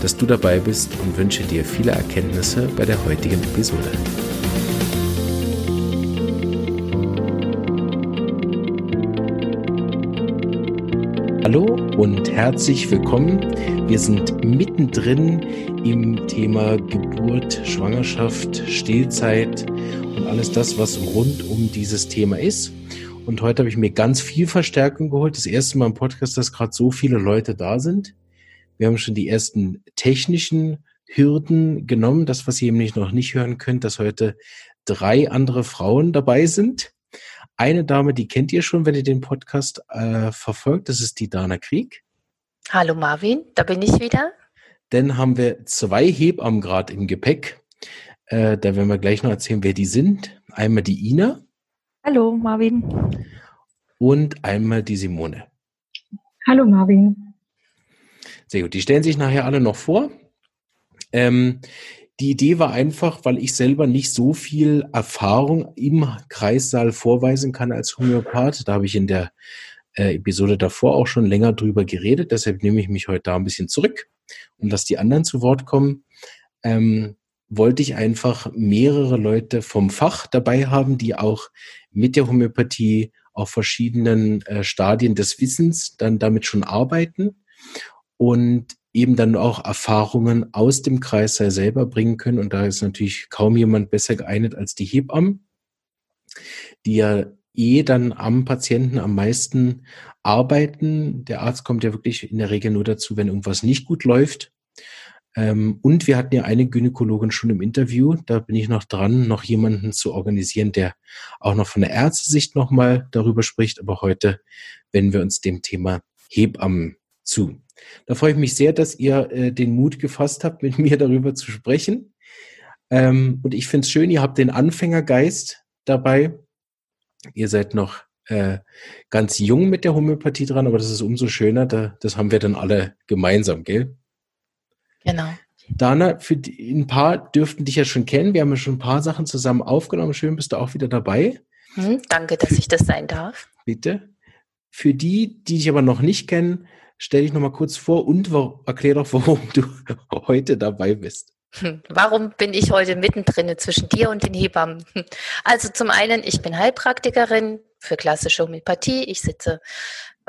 dass du dabei bist und wünsche dir viele Erkenntnisse bei der heutigen Episode. Hallo und herzlich willkommen. Wir sind mittendrin im Thema Geburt, Schwangerschaft, Stillzeit und alles das, was rund um dieses Thema ist. Und heute habe ich mir ganz viel Verstärkung geholt. Das erste Mal im Podcast, dass gerade so viele Leute da sind. Wir haben schon die ersten technischen Hürden genommen. Das, was ihr nämlich noch nicht hören könnt, dass heute drei andere Frauen dabei sind. Eine Dame, die kennt ihr schon, wenn ihr den Podcast äh, verfolgt. Das ist die Dana Krieg. Hallo Marvin, da bin ich wieder. Dann haben wir zwei Hebammen gerade im Gepäck. Äh, da werden wir gleich noch erzählen, wer die sind. Einmal die Ina. Hallo Marvin. Und einmal die Simone. Hallo Marvin. Sehr gut. Die stellen sich nachher alle noch vor. Ähm, die Idee war einfach, weil ich selber nicht so viel Erfahrung im Kreissaal vorweisen kann als Homöopath. Da habe ich in der äh, Episode davor auch schon länger drüber geredet. Deshalb nehme ich mich heute da ein bisschen zurück und lasse die anderen zu Wort kommen. Ähm, wollte ich einfach mehrere Leute vom Fach dabei haben, die auch mit der Homöopathie auf verschiedenen äh, Stadien des Wissens dann damit schon arbeiten und eben dann auch Erfahrungen aus dem Kreis selber bringen können. Und da ist natürlich kaum jemand besser geeignet als die Hebammen, die ja eh dann am Patienten am meisten arbeiten. Der Arzt kommt ja wirklich in der Regel nur dazu, wenn irgendwas nicht gut läuft. Ähm, und wir hatten ja eine Gynäkologin schon im Interview. Da bin ich noch dran, noch jemanden zu organisieren, der auch noch von der Ärztesicht nochmal darüber spricht. Aber heute wenden wir uns dem Thema Hebammen zu. Da freue ich mich sehr, dass ihr äh, den Mut gefasst habt, mit mir darüber zu sprechen. Ähm, und ich finde es schön, ihr habt den Anfängergeist dabei. Ihr seid noch äh, ganz jung mit der Homöopathie dran, aber das ist umso schöner. Da, das haben wir dann alle gemeinsam, gell? Genau. Dana, für die, ein paar dürften dich ja schon kennen. Wir haben ja schon ein paar Sachen zusammen aufgenommen. Schön, bist du auch wieder dabei. Hm, danke, dass ich das sein darf. Bitte. Für die, die dich aber noch nicht kennen, stell dich noch mal kurz vor und erklär doch, warum du heute dabei bist. Hm, warum bin ich heute mittendrin zwischen dir und den Hebammen? Also zum einen, ich bin Heilpraktikerin für klassische Homöopathie. Ich sitze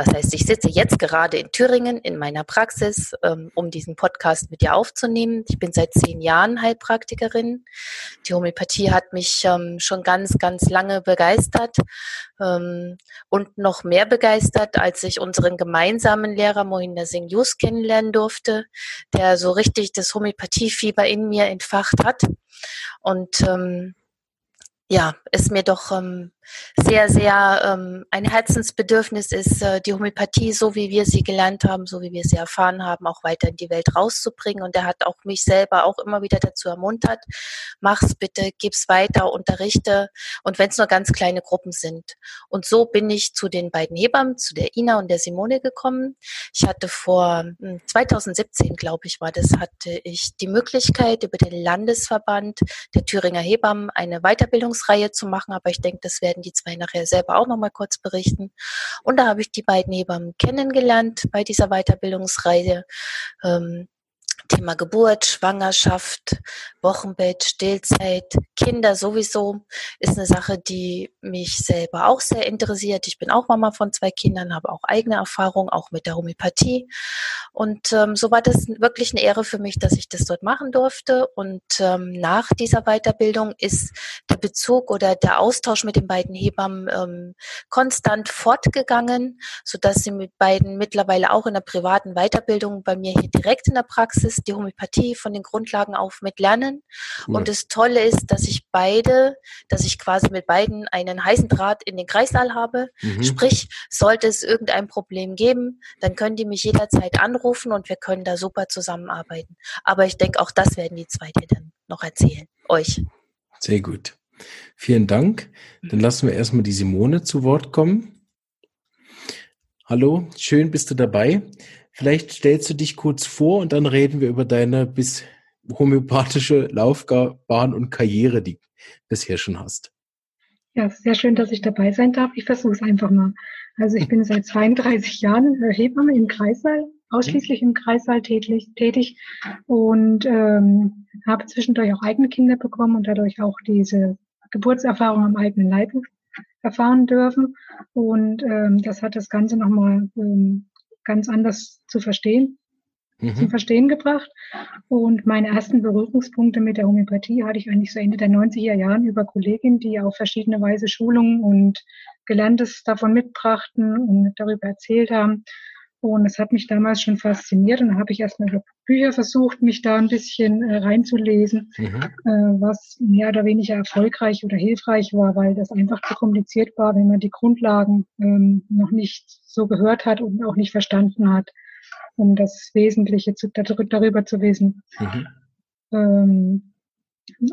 was heißt, ich sitze jetzt gerade in Thüringen in meiner Praxis, ähm, um diesen Podcast mit dir aufzunehmen. Ich bin seit zehn Jahren Heilpraktikerin. Die Homöopathie hat mich ähm, schon ganz, ganz lange begeistert ähm, und noch mehr begeistert, als ich unseren gemeinsamen Lehrer Mohinder Singh Yus kennenlernen durfte, der so richtig das Homöopathiefieber in mir entfacht hat. Und ja, es mir doch ähm, sehr, sehr ähm, ein Herzensbedürfnis ist, äh, die Homöopathie, so wie wir sie gelernt haben, so wie wir sie erfahren haben, auch weiter in die Welt rauszubringen. Und er hat auch mich selber auch immer wieder dazu ermuntert, mach's bitte, gib's weiter, unterrichte und wenn es nur ganz kleine Gruppen sind. Und so bin ich zu den beiden Hebammen, zu der Ina und der Simone gekommen. Ich hatte vor 2017, hm, glaube ich, war das, hatte ich die Möglichkeit, über den Landesverband der Thüringer Hebammen eine Weiterbildungs Reihe zu machen, aber ich denke, das werden die zwei nachher selber auch noch mal kurz berichten. Und da habe ich die beiden Hebammen kennengelernt bei dieser Weiterbildungsreihe. Ähm, Thema Geburt, Schwangerschaft, Wochenbett, Stillzeit, Kinder sowieso ist eine Sache, die mich selber auch sehr interessiert. Ich bin auch Mama von zwei Kindern, habe auch eigene Erfahrungen, auch mit der Homöopathie. Und ähm, so war das wirklich eine Ehre für mich, dass ich das dort machen durfte. Und ähm, nach dieser Weiterbildung ist der Bezug oder der Austausch mit den beiden Hebammen ähm, konstant fortgegangen, sodass sie mit beiden mittlerweile auch in der privaten Weiterbildung bei mir hier direkt in der Praxis die Homöopathie von den Grundlagen auf mit lernen. Cool. Und das Tolle ist, dass ich beide, dass ich quasi mit beiden einen heißen Draht in den Kreissaal habe. Mhm. Sprich, sollte es irgendein Problem geben, dann können die mich jederzeit anrufen und wir können da super zusammenarbeiten. Aber ich denke, auch das werden die zwei dir dann noch erzählen. Euch. Sehr gut. Vielen Dank. Dann lassen wir erstmal die Simone zu Wort kommen. Hallo, schön bist du dabei. Vielleicht stellst du dich kurz vor und dann reden wir über deine bis homöopathische Laufbahn und Karriere, die du bisher schon hast. Ja, sehr schön, dass ich dabei sein darf. Ich versuche es einfach mal. Also ich bin seit 32 Jahren Hebamme im Kreissaal, ausschließlich im Kreissaal tätig, tätig und ähm, habe zwischendurch auch eigene Kinder bekommen und dadurch auch diese Geburtserfahrung am eigenen Leib erfahren dürfen. Und ähm, das hat das Ganze nochmal ähm, ganz anders zu verstehen, mhm. zum Verstehen gebracht. Und meine ersten Berührungspunkte mit der Homöopathie hatte ich eigentlich so Ende der 90er Jahren über Kolleginnen, die auf verschiedene Weise Schulungen und Gelerntes davon mitbrachten und darüber erzählt haben. Und es hat mich damals schon fasziniert und dann habe ich erstmal über Bücher versucht, mich da ein bisschen äh, reinzulesen, mhm. äh, was mehr oder weniger erfolgreich oder hilfreich war, weil das einfach zu kompliziert war, wenn man die Grundlagen ähm, noch nicht so gehört hat und auch nicht verstanden hat, um das Wesentliche zu, darüber zu wissen. Mhm. Ähm,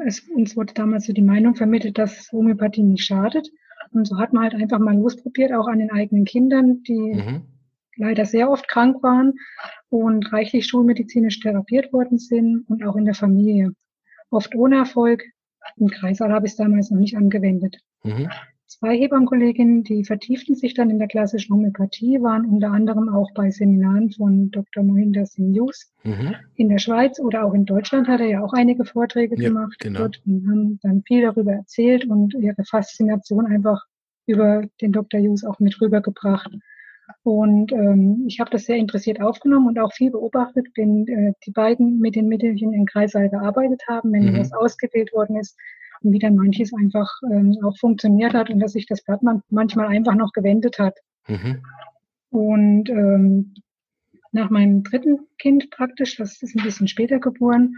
es, uns wurde damals so die Meinung vermittelt, dass Homöopathie nicht schadet. Und so hat man halt einfach mal losprobiert, auch an den eigenen Kindern, die mhm leider sehr oft krank waren und reichlich schulmedizinisch therapiert worden sind und auch in der Familie. Oft ohne Erfolg. Im Kreißsaal habe ich es damals noch nicht angewendet. Mhm. Zwei Hebammenkolleginnen, die vertieften sich dann in der klassischen Homöopathie, waren unter anderem auch bei Seminaren von Dr. Mohinder Singh mhm. in der Schweiz oder auch in Deutschland hat er ja auch einige Vorträge ja, gemacht genau. dort und haben dann viel darüber erzählt und ihre Faszination einfach über den Dr. Hughes auch mit rübergebracht. Und ähm, ich habe das sehr interessiert aufgenommen und auch viel beobachtet, wenn äh, die beiden mit den Mittelchen im Kreissaal gearbeitet haben, wenn mhm. was ausgewählt worden ist und wie dann manches einfach ähm, auch funktioniert hat und dass sich das Blatt man manchmal einfach noch gewendet hat. Mhm. Und ähm, nach meinem dritten Kind praktisch, das ist ein bisschen später geboren,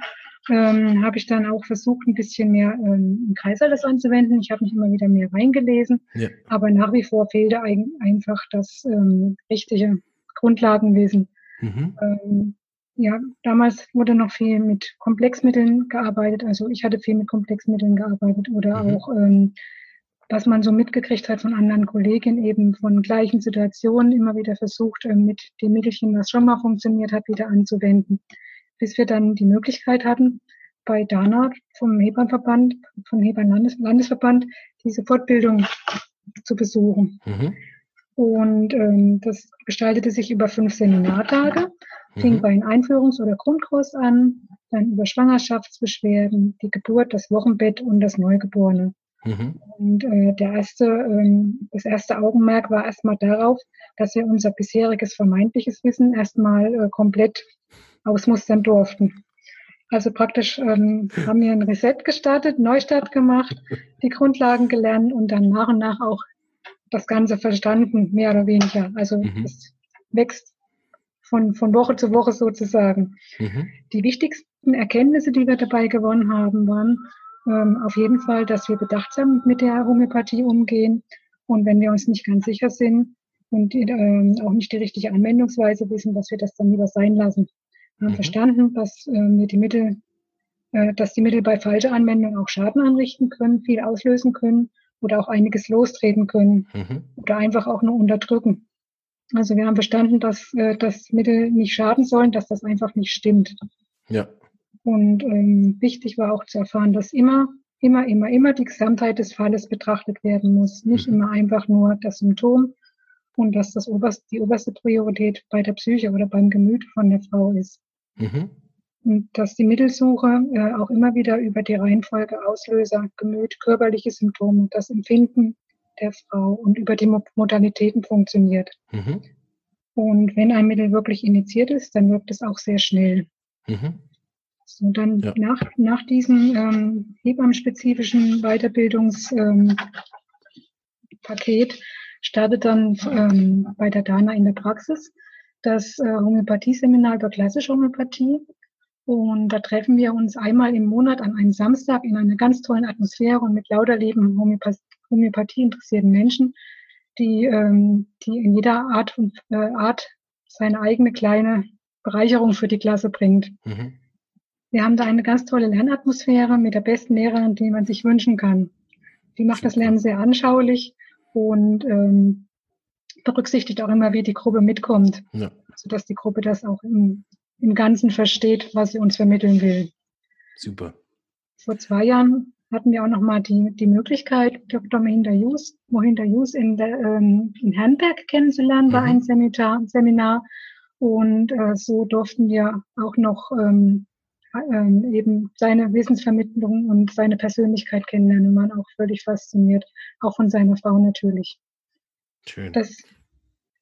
ähm, habe ich dann auch versucht, ein bisschen mehr ähm, im Kreis alles anzuwenden. Ich habe mich immer wieder mehr reingelesen, ja. aber nach wie vor fehlte ein, einfach das ähm, richtige Grundlagenwissen. Mhm. Ähm, ja, damals wurde noch viel mit Komplexmitteln gearbeitet. Also ich hatte viel mit Komplexmitteln gearbeitet oder mhm. auch ähm, was man so mitgekriegt hat von anderen Kolleginnen, eben von gleichen Situationen immer wieder versucht, ähm, mit dem Mittelchen, was schon mal funktioniert hat, wieder anzuwenden bis wir dann die Möglichkeit hatten, bei DANA vom Hebammenverband, vom Hebammenlandesverband, diese Fortbildung zu besuchen. Mhm. Und ähm, das gestaltete sich über fünf Seminartage, fing mhm. bei einem Einführungs- oder Grundkurs an, dann über Schwangerschaftsbeschwerden, die Geburt, das Wochenbett und das Neugeborene. Mhm. Und äh, der erste, ähm, das erste Augenmerk war erstmal darauf, dass wir unser bisheriges vermeintliches Wissen erstmal äh, komplett ausmustern durften. Also praktisch ähm, haben wir ein Reset gestartet, Neustart gemacht, die Grundlagen gelernt und dann nach und nach auch das Ganze verstanden, mehr oder weniger. Also mhm. es wächst von, von Woche zu Woche sozusagen. Mhm. Die wichtigsten Erkenntnisse, die wir dabei gewonnen haben, waren ähm, auf jeden Fall, dass wir bedachtsam mit der Homöopathie umgehen und wenn wir uns nicht ganz sicher sind und ähm, auch nicht die richtige Anwendungsweise wissen, dass wir das dann lieber sein lassen haben mhm. verstanden, dass äh, die Mittel, äh, dass die Mittel bei falscher Anwendung auch Schaden anrichten können, viel auslösen können oder auch einiges lostreten können mhm. oder einfach auch nur unterdrücken. Also wir haben verstanden, dass äh, das Mittel nicht schaden sollen, dass das einfach nicht stimmt. Ja. Und ähm, wichtig war auch zu erfahren, dass immer, immer, immer, immer die Gesamtheit des Falles betrachtet werden muss. Nicht mhm. immer einfach nur das Symptom und dass das oberste, die oberste Priorität bei der Psyche oder beim Gemüt von der Frau ist. Mhm. Und dass die Mittelsuche äh, auch immer wieder über die Reihenfolge Auslöser, Gemüt, körperliche Symptome, das Empfinden der Frau und über die Modalitäten funktioniert. Mhm. Und wenn ein Mittel wirklich initiiert ist, dann wirkt es auch sehr schnell. Mhm. So, dann ja. nach, nach diesem ähm, hebammenspezifischen Weiterbildungspaket ähm, startet dann ähm, bei der Dana in der Praxis das äh, Homöopathieseminar über klassische Homöopathie. Und da treffen wir uns einmal im Monat an einem Samstag in einer ganz tollen Atmosphäre und mit lauter lieben Homöopathie interessierten Menschen, die, ähm, die in jeder Art und äh, Art seine eigene kleine Bereicherung für die Klasse bringt. Mhm. Wir haben da eine ganz tolle Lernatmosphäre mit der besten Lehrerin, die man sich wünschen kann. Die macht das Lernen sehr anschaulich und ähm, berücksichtigt auch immer, wie die Gruppe mitkommt, ja. sodass die Gruppe das auch im, im Ganzen versteht, was sie uns vermitteln will. Super. Vor zwei Jahren hatten wir auch nochmal die, die Möglichkeit, Dr. Mohinder Jus, Mohinder Jus in, der, ähm, in Herrenberg kennenzulernen mhm. bei einem Seminar. Seminar. Und äh, so durften wir auch noch ähm, ähm, eben seine Wissensvermittlung und seine Persönlichkeit kennenlernen. Man auch völlig fasziniert, auch von seiner Frau natürlich. Schön. Das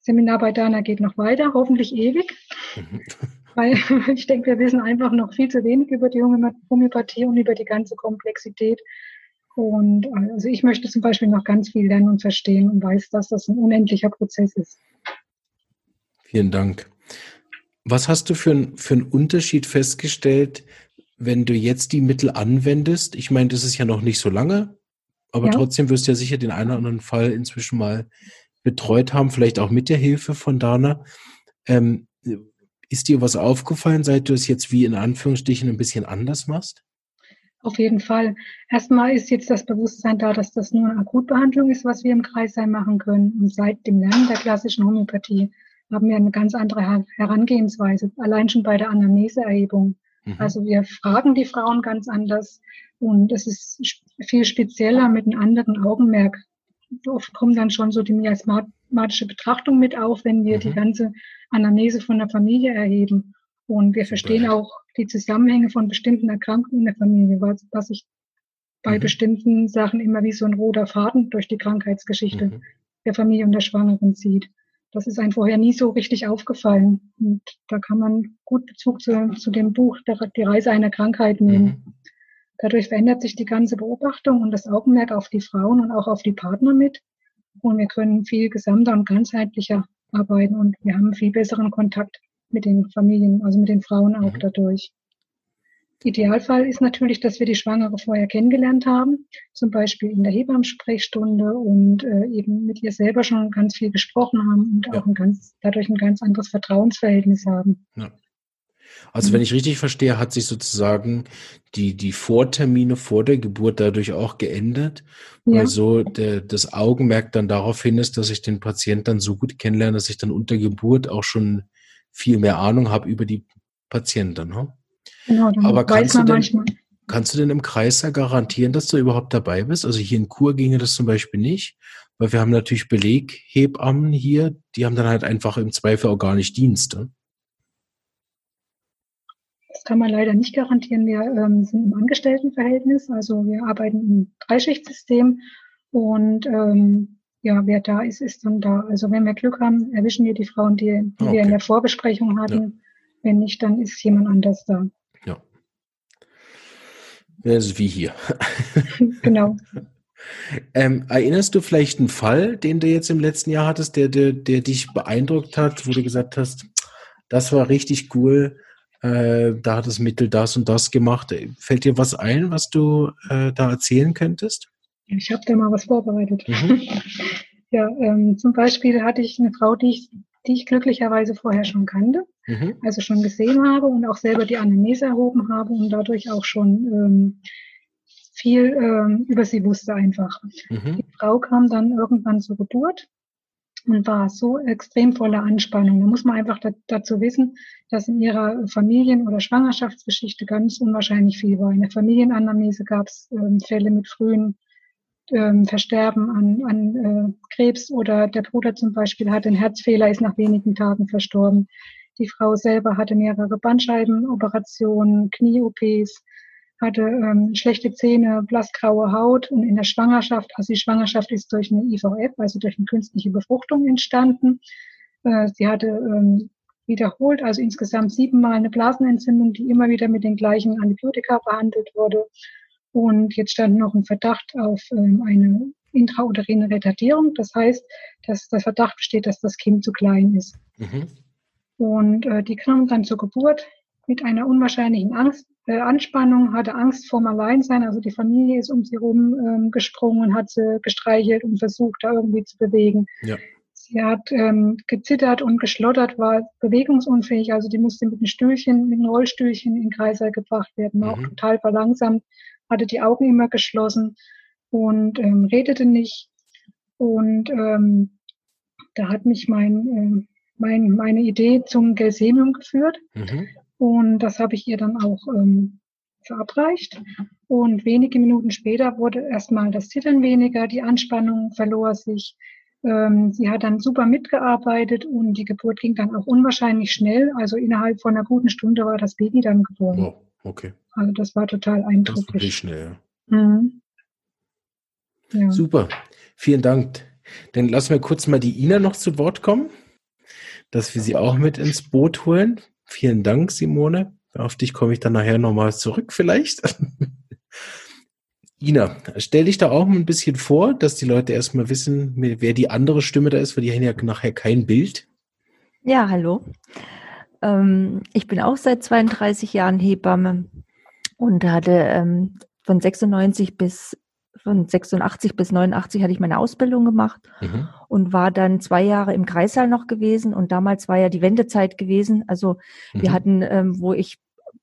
Seminar bei Dana geht noch weiter, hoffentlich ewig. Weil ich denke, wir wissen einfach noch viel zu wenig über die Homöopathie und über die ganze Komplexität. Und also ich möchte zum Beispiel noch ganz viel lernen und verstehen und weiß, dass das ein unendlicher Prozess ist. Vielen Dank. Was hast du für, für einen Unterschied festgestellt, wenn du jetzt die Mittel anwendest? Ich meine, das ist ja noch nicht so lange, aber ja. trotzdem wirst du ja sicher den einen oder anderen Fall inzwischen mal betreut haben, vielleicht auch mit der Hilfe von Dana. Ähm, ist dir was aufgefallen, seit du es jetzt wie in Anführungsstrichen ein bisschen anders machst? Auf jeden Fall. Erstmal ist jetzt das Bewusstsein da, dass das nur eine Akutbehandlung ist, was wir im Kreis sein machen können. Und seit dem Lernen der klassischen Homöopathie haben wir eine ganz andere Herangehensweise, allein schon bei der Anamneseerhebung. Mhm. Also wir fragen die Frauen ganz anders und es ist viel spezieller mit einem anderen Augenmerk. Oft kommt dann schon so die miasmatische Betrachtung mit auf, wenn wir mhm. die ganze Anamnese von der Familie erheben. Und wir verstehen auch die Zusammenhänge von bestimmten Erkrankungen in der Familie, was, was sich bei mhm. bestimmten Sachen immer wie so ein roter Faden durch die Krankheitsgeschichte mhm. der Familie und der Schwangeren zieht. Das ist einem vorher nie so richtig aufgefallen. Und da kann man gut Bezug zu, zu dem Buch Die Reise einer Krankheit nehmen. Mhm. Dadurch verändert sich die ganze Beobachtung und das Augenmerk auf die Frauen und auch auf die Partner mit. Und wir können viel gesamter und ganzheitlicher arbeiten und wir haben viel besseren Kontakt mit den Familien, also mit den Frauen auch mhm. dadurch. Idealfall ist natürlich, dass wir die Schwangere vorher kennengelernt haben, zum Beispiel in der Hebammensprechstunde und äh, eben mit ihr selber schon ganz viel gesprochen haben und ja. auch ein ganz, dadurch ein ganz anderes Vertrauensverhältnis haben. Ja. Also wenn ich richtig verstehe, hat sich sozusagen die, die Vortermine vor der Geburt dadurch auch geändert, ja. weil so der, das Augenmerk dann darauf hin ist, dass ich den Patienten dann so gut kennenlerne, dass ich dann unter Geburt auch schon viel mehr Ahnung habe über die Patienten. Ne? Genau, Aber kannst du, denn, manchmal. kannst du denn im Kreis ja garantieren, dass du überhaupt dabei bist? Also hier in Kur ginge das zum Beispiel nicht, weil wir haben natürlich Beleghebammen hier, die haben dann halt einfach im Zweifel auch gar nicht Dienste. Das kann man leider nicht garantieren. Wir ähm, sind im Angestelltenverhältnis, also wir arbeiten im Dreischichtsystem und ähm, ja, wer da ist, ist dann da. Also wenn wir Glück haben, erwischen wir die Frauen, die, die okay. wir in der Vorbesprechung hatten. Ja. Wenn nicht, dann ist jemand anders da. Das ist wie hier. genau. Ähm, erinnerst du vielleicht einen Fall, den du jetzt im letzten Jahr hattest, der, der, der dich beeindruckt hat, wo du gesagt hast, das war richtig cool, äh, da hat das Mittel das und das gemacht. Fällt dir was ein, was du äh, da erzählen könntest? Ich habe da mal was vorbereitet. Mhm. ja, ähm, zum Beispiel hatte ich eine Frau, die ich, die ich glücklicherweise vorher schon kannte mhm. also schon gesehen habe und auch selber die Anamnese erhoben habe und dadurch auch schon ähm, viel ähm, über sie wusste einfach. Mhm. Die Frau kam dann irgendwann zur Geburt und war so extrem voller Anspannung. Da muss man einfach da, dazu wissen, dass in ihrer Familien- oder Schwangerschaftsgeschichte ganz unwahrscheinlich viel war. In der Familienanamnese gab es ähm, Fälle mit frühen ähm, Versterben an, an äh, Krebs oder der Bruder zum Beispiel hatte einen Herzfehler, ist nach wenigen Tagen verstorben. Die Frau selber hatte mehrere Bandscheibenoperationen, Knie-OPs, hatte ähm, schlechte Zähne, blassgraue Haut und in der Schwangerschaft, also die Schwangerschaft ist durch eine IVF, also durch eine künstliche Befruchtung entstanden. Äh, sie hatte ähm, wiederholt, also insgesamt siebenmal eine Blasenentzündung, die immer wieder mit den gleichen Antibiotika behandelt wurde. Und jetzt stand noch ein Verdacht auf ähm, eine intrauterine Retardierung. Das heißt, dass der Verdacht besteht, dass das Kind zu klein ist. Mhm. Und äh, die kam dann zur Geburt mit einer unwahrscheinlichen Angst, äh, Anspannung, hatte Angst vorm Alleinsein. Also die Familie ist um sie rum ähm, gesprungen, hat sie gestreichelt und versucht, da irgendwie zu bewegen. Ja. Sie hat ähm, gezittert und geschlottert, war bewegungsunfähig. Also die musste mit einem Stühlchen, mit einem Rollstühlchen in den Kreißsaal gebracht werden, war mhm. auch total verlangsamt, hatte die Augen immer geschlossen und ähm, redete nicht. Und ähm, da hat mich mein, äh, mein, meine Idee zum Gelsemium geführt. Mhm. Und das habe ich ihr dann auch ähm, verabreicht. Und wenige Minuten später wurde erstmal das Zittern weniger, die Anspannung verlor sich. Ähm, sie hat dann super mitgearbeitet und die Geburt ging dann auch unwahrscheinlich schnell. Also innerhalb von einer guten Stunde war das Baby dann geboren. Oh, okay. Also das war total eindrücklich. Das schnell. Mhm. Ja. Super. Vielen Dank. Dann lassen wir kurz mal die Ina noch zu Wort kommen, dass wir sie auch mit ins Boot holen. Vielen Dank, Simone. Auf dich komme ich dann nachher nochmal zurück vielleicht. Ina, stell dich da auch ein bisschen vor, dass die Leute erstmal wissen, wer die andere Stimme da ist, weil die haben ja nachher kein Bild. Ja, hallo. Ähm, ich bin auch seit 32 Jahren Hebamme und hatte ähm, von 96 bis von 86 bis 89 hatte ich meine Ausbildung gemacht mhm. und war dann zwei Jahre im Kreissaal noch gewesen. Und damals war ja die Wendezeit gewesen. Also mhm. wir hatten, ähm, wo ich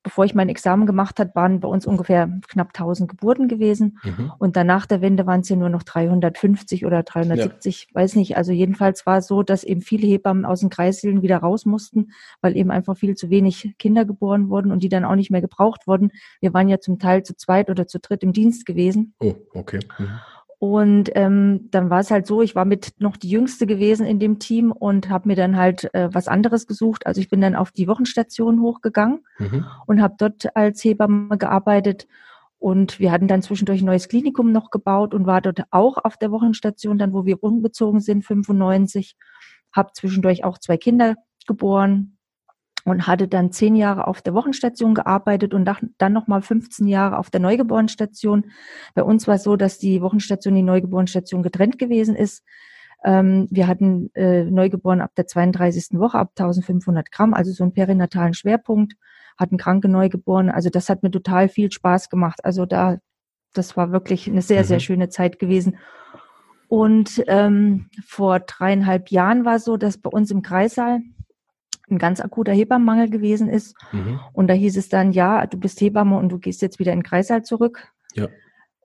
bevor ich mein Examen gemacht hat, waren bei uns ungefähr knapp 1000 Geburten gewesen. Mhm. Und danach der Wende waren es ja nur noch 350 oder 370, ja. weiß nicht. Also jedenfalls war es so, dass eben viele Hebammen aus den Kreissälen wieder raus mussten, weil eben einfach viel zu wenig Kinder geboren wurden und die dann auch nicht mehr gebraucht wurden. Wir waren ja zum Teil zu zweit oder zu dritt im Dienst gewesen. Oh, okay. Mhm. Und ähm, dann war es halt so, ich war mit noch die Jüngste gewesen in dem Team und habe mir dann halt äh, was anderes gesucht. Also ich bin dann auf die Wochenstation hochgegangen mhm. und habe dort als Hebamme gearbeitet. Und wir hatten dann zwischendurch ein neues Klinikum noch gebaut und war dort auch auf der Wochenstation, dann wo wir umgezogen sind, 95. Habe zwischendurch auch zwei Kinder geboren, und hatte dann zehn Jahre auf der Wochenstation gearbeitet und dann nochmal 15 Jahre auf der Neugeborenenstation. Bei uns war es so, dass die Wochenstation, die Neugeborenenstation getrennt gewesen ist. Ähm, wir hatten äh, Neugeboren ab der 32. Woche, ab 1500 Gramm, also so einen perinatalen Schwerpunkt, hatten kranke Neugeborene. Also das hat mir total viel Spaß gemacht. Also da, das war wirklich eine sehr, mhm. sehr schöne Zeit gewesen. Und ähm, vor dreieinhalb Jahren war es so, dass bei uns im Kreissaal ein ganz akuter Hebammenmangel gewesen ist. Mhm. Und da hieß es dann, ja, du bist Hebamme und du gehst jetzt wieder in den Kreißsaal zurück. Ja.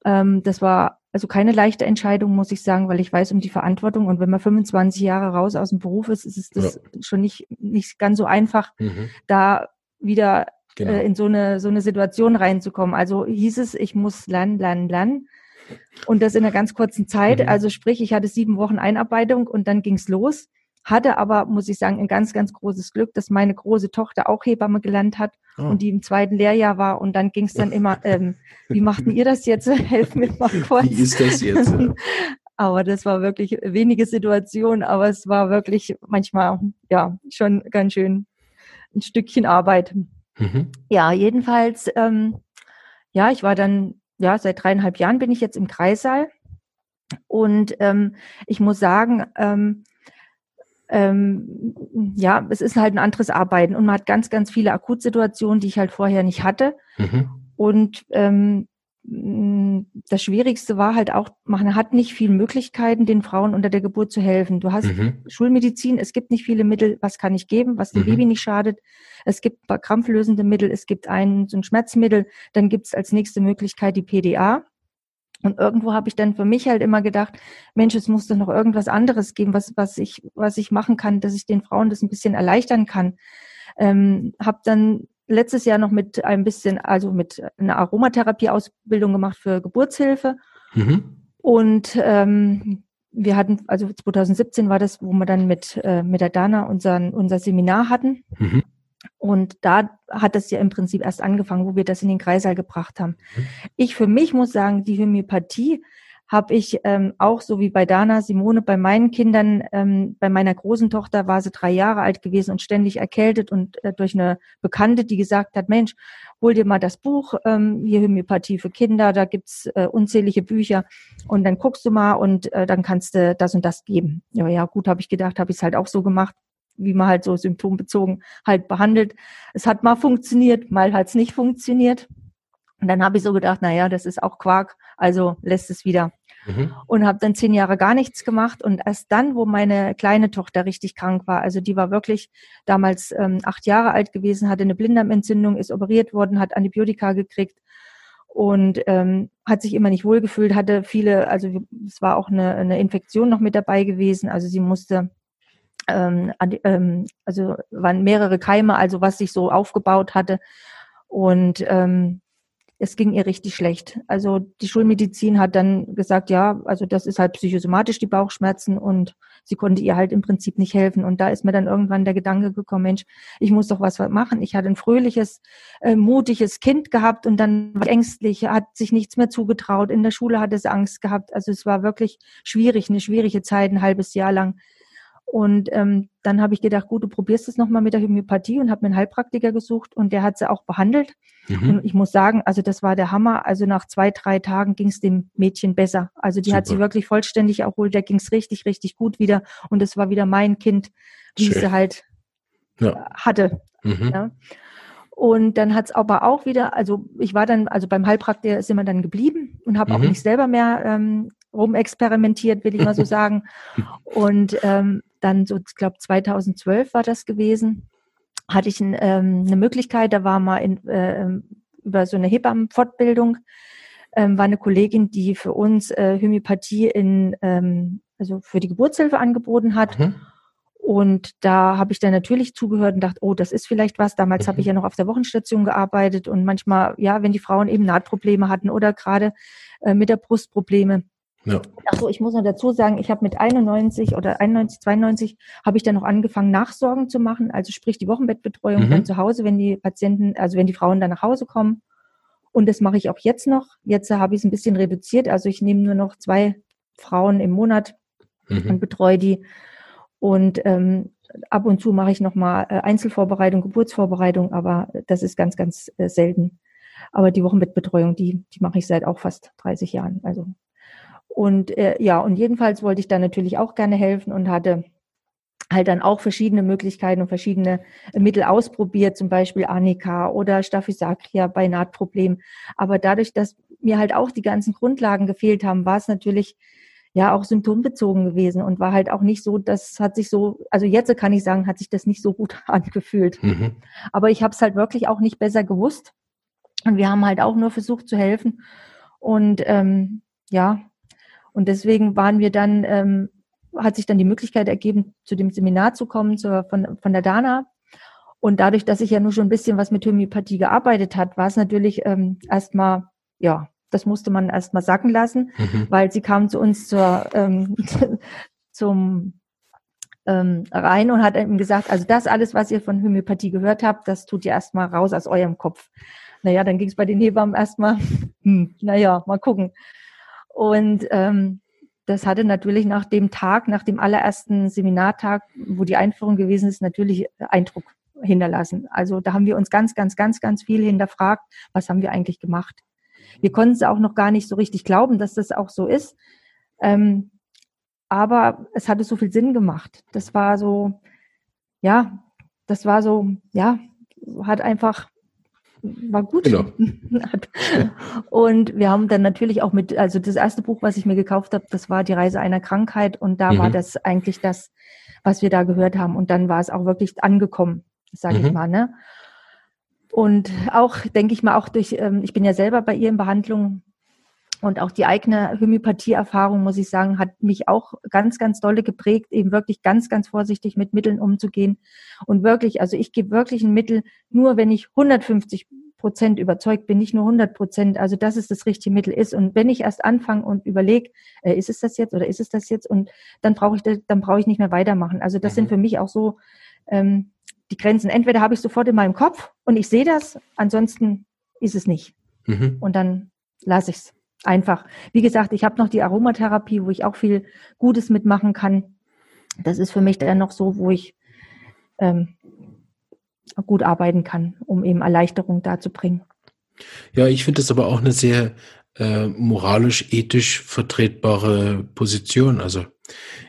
Ähm, das war also keine leichte Entscheidung, muss ich sagen, weil ich weiß um die Verantwortung. Und wenn man 25 Jahre raus aus dem Beruf ist, ist es das ja. schon nicht, nicht ganz so einfach, mhm. da wieder genau. äh, in so eine, so eine Situation reinzukommen. Also hieß es, ich muss lernen, lernen, lernen. Und das in einer ganz kurzen Zeit. Mhm. Also sprich, ich hatte sieben Wochen Einarbeitung und dann ging's los. Hatte aber, muss ich sagen, ein ganz, ganz großes Glück, dass meine große Tochter auch Hebamme gelernt hat oh. und die im zweiten Lehrjahr war. Und dann ging es dann immer, ähm, wie machten ihr das jetzt? Helft mir mal kurz. Wie ist das jetzt? aber das war wirklich wenige Situationen, aber es war wirklich manchmal, ja, schon ganz schön ein Stückchen Arbeit. Mhm. Ja, jedenfalls, ähm, ja, ich war dann, ja, seit dreieinhalb Jahren bin ich jetzt im Kreissaal. Und ähm, ich muss sagen, ähm, ähm, ja, es ist halt ein anderes Arbeiten und man hat ganz, ganz viele Akutsituationen, die ich halt vorher nicht hatte. Mhm. Und ähm, das Schwierigste war halt auch, man hat nicht viele Möglichkeiten, den Frauen unter der Geburt zu helfen. Du hast mhm. Schulmedizin, es gibt nicht viele Mittel, was kann ich geben, was dem mhm. Baby nicht schadet. Es gibt ein paar krampflösende Mittel, es gibt ein, so ein Schmerzmittel, dann gibt es als nächste Möglichkeit die PDA. Und irgendwo habe ich dann für mich halt immer gedacht, Mensch, es muss doch noch irgendwas anderes geben, was, was, ich, was ich machen kann, dass ich den Frauen das ein bisschen erleichtern kann. Ähm, habe dann letztes Jahr noch mit ein bisschen, also mit einer Aromatherapie-Ausbildung gemacht für Geburtshilfe. Mhm. Und ähm, wir hatten, also 2017 war das, wo wir dann mit, äh, mit der Dana unseren, unser Seminar hatten. Mhm. Und da hat es ja im Prinzip erst angefangen, wo wir das in den Kreißsaal gebracht haben. Mhm. Ich für mich muss sagen, die Homöopathie habe ich ähm, auch so wie bei Dana Simone bei meinen Kindern, ähm, bei meiner großen Tochter war sie drei Jahre alt gewesen und ständig erkältet und äh, durch eine Bekannte, die gesagt hat, Mensch, hol dir mal das Buch, ähm, hier Homöopathie für Kinder, da gibt's äh, unzählige Bücher und dann guckst du mal und äh, dann kannst du das und das geben. Ja, ja, gut, habe ich gedacht, habe ich es halt auch so gemacht wie man halt so symptombezogen halt behandelt. Es hat mal funktioniert, mal hat es nicht funktioniert. Und dann habe ich so gedacht, na ja, das ist auch Quark, also lässt es wieder. mhm. und habe dann zehn Jahre gar nichts gemacht. Und erst dann, wo meine kleine Tochter richtig krank war, also die war wirklich damals ähm, acht Jahre alt gewesen, hatte eine Blinddarmentzündung, ist operiert worden, hat Antibiotika gekriegt und ähm, hat sich immer nicht wohlgefühlt, hatte viele, also es war auch eine, eine Infektion noch mit dabei gewesen, also sie musste ähm, ähm, also waren mehrere Keime, also was sich so aufgebaut hatte. Und ähm, es ging ihr richtig schlecht. Also die Schulmedizin hat dann gesagt, ja, also das ist halt psychosomatisch die Bauchschmerzen und sie konnte ihr halt im Prinzip nicht helfen. Und da ist mir dann irgendwann der Gedanke gekommen, Mensch, ich muss doch was machen. Ich hatte ein fröhliches, äh, mutiges Kind gehabt und dann war ängstlich, hat sich nichts mehr zugetraut. In der Schule hat es Angst gehabt. Also es war wirklich schwierig, eine schwierige Zeit, ein halbes Jahr lang. Und ähm, dann habe ich gedacht, gut, du probierst es nochmal mit der Homöopathie und habe mir einen Heilpraktiker gesucht und der hat sie auch behandelt. Mhm. Und ich muss sagen, also das war der Hammer. Also nach zwei, drei Tagen ging es dem Mädchen besser. Also die Super. hat sie wirklich vollständig erholt, der ging es richtig, richtig gut wieder. Und es war wieder mein Kind, wie Schön. sie halt ja. hatte. Mhm. Ja. Und dann hat es aber auch wieder, also ich war dann, also beim Heilpraktiker sind wir dann geblieben und habe mhm. auch nicht selber mehr ähm, rumexperimentiert, will ich mal so sagen. Und ähm, dann so, ich glaube 2012 war das gewesen, hatte ich ein, ähm, eine Möglichkeit, da war mal in, äh, über so eine Hebammenfortbildung, ähm, war eine Kollegin, die für uns äh, Homöopathie in, ähm, also für die Geburtshilfe angeboten hat. Mhm. Und da habe ich dann natürlich zugehört und dachte, oh, das ist vielleicht was. Damals mhm. habe ich ja noch auf der Wochenstation gearbeitet und manchmal, ja, wenn die Frauen eben Nahtprobleme hatten oder gerade äh, mit der Brust Probleme, ja. Ach so, ich muss noch dazu sagen, ich habe mit 91 oder 91, 92 habe ich dann noch angefangen, Nachsorgen zu machen, also sprich die Wochenbettbetreuung mhm. dann zu Hause, wenn die Patienten, also wenn die Frauen dann nach Hause kommen. Und das mache ich auch jetzt noch. Jetzt habe ich es ein bisschen reduziert, also ich nehme nur noch zwei Frauen im Monat mhm. und betreue die. Und ähm, ab und zu mache ich nochmal äh, Einzelvorbereitung, Geburtsvorbereitung, aber das ist ganz, ganz äh, selten. Aber die Wochenbettbetreuung, die, die mache ich seit auch fast 30 Jahren. Also und äh, ja, und jedenfalls wollte ich da natürlich auch gerne helfen und hatte halt dann auch verschiedene Möglichkeiten und verschiedene Mittel ausprobiert, zum Beispiel Anika oder Staphysagria bei Nahtproblemen. Aber dadurch, dass mir halt auch die ganzen Grundlagen gefehlt haben, war es natürlich ja auch symptombezogen gewesen und war halt auch nicht so, das hat sich so, also jetzt kann ich sagen, hat sich das nicht so gut angefühlt. Mhm. Aber ich habe es halt wirklich auch nicht besser gewusst. Und wir haben halt auch nur versucht zu helfen. Und ähm, ja, und deswegen waren wir dann, ähm, hat sich dann die Möglichkeit ergeben, zu dem Seminar zu kommen, zur, von, von der Dana. Und dadurch, dass ich ja nur schon ein bisschen was mit Homöopathie gearbeitet hat, war es natürlich ähm, erstmal, ja, das musste man erstmal sacken lassen, mhm. weil sie kam zu uns zur, ähm, zum ähm, rein und hat eben gesagt, also das alles, was ihr von Homöopathie gehört habt, das tut ihr erstmal raus aus eurem Kopf. Naja, dann ging es bei den Hebammen erstmal, hm, naja, mal gucken. Und ähm, das hatte natürlich nach dem Tag, nach dem allerersten Seminartag, wo die Einführung gewesen ist, natürlich Eindruck hinterlassen. Also da haben wir uns ganz, ganz, ganz, ganz viel hinterfragt, was haben wir eigentlich gemacht. Wir konnten es auch noch gar nicht so richtig glauben, dass das auch so ist. Ähm, aber es hatte so viel Sinn gemacht. Das war so, ja, das war so, ja, hat einfach war gut. Genau. und wir haben dann natürlich auch mit, also das erste Buch, was ich mir gekauft habe, das war Die Reise einer Krankheit und da mhm. war das eigentlich das, was wir da gehört haben und dann war es auch wirklich angekommen, sage mhm. ich mal. Ne? Und auch, denke ich mal, auch durch, ähm, ich bin ja selber bei ihr in Behandlung und auch die eigene Homöopathie-Erfahrung, muss ich sagen, hat mich auch ganz, ganz dolle geprägt, eben wirklich ganz, ganz vorsichtig mit Mitteln umzugehen. Und wirklich, also ich gebe wirklich ein Mittel, nur wenn ich 150 Prozent überzeugt bin, nicht nur 100 Prozent, also dass es das richtige Mittel ist. Und wenn ich erst anfange und überlege, äh, ist es das jetzt oder ist es das jetzt, und dann brauche ich, das, dann brauche ich nicht mehr weitermachen. Also das mhm. sind für mich auch so ähm, die Grenzen. Entweder habe ich sofort in meinem Kopf und ich sehe das, ansonsten ist es nicht. Mhm. Und dann lasse ich es einfach. Wie gesagt, ich habe noch die Aromatherapie, wo ich auch viel Gutes mitmachen kann. Das ist für mich dann noch so, wo ich ähm, gut arbeiten kann, um eben Erleichterung darzubringen. Ja, ich finde das aber auch eine sehr äh, moralisch-ethisch vertretbare Position. Also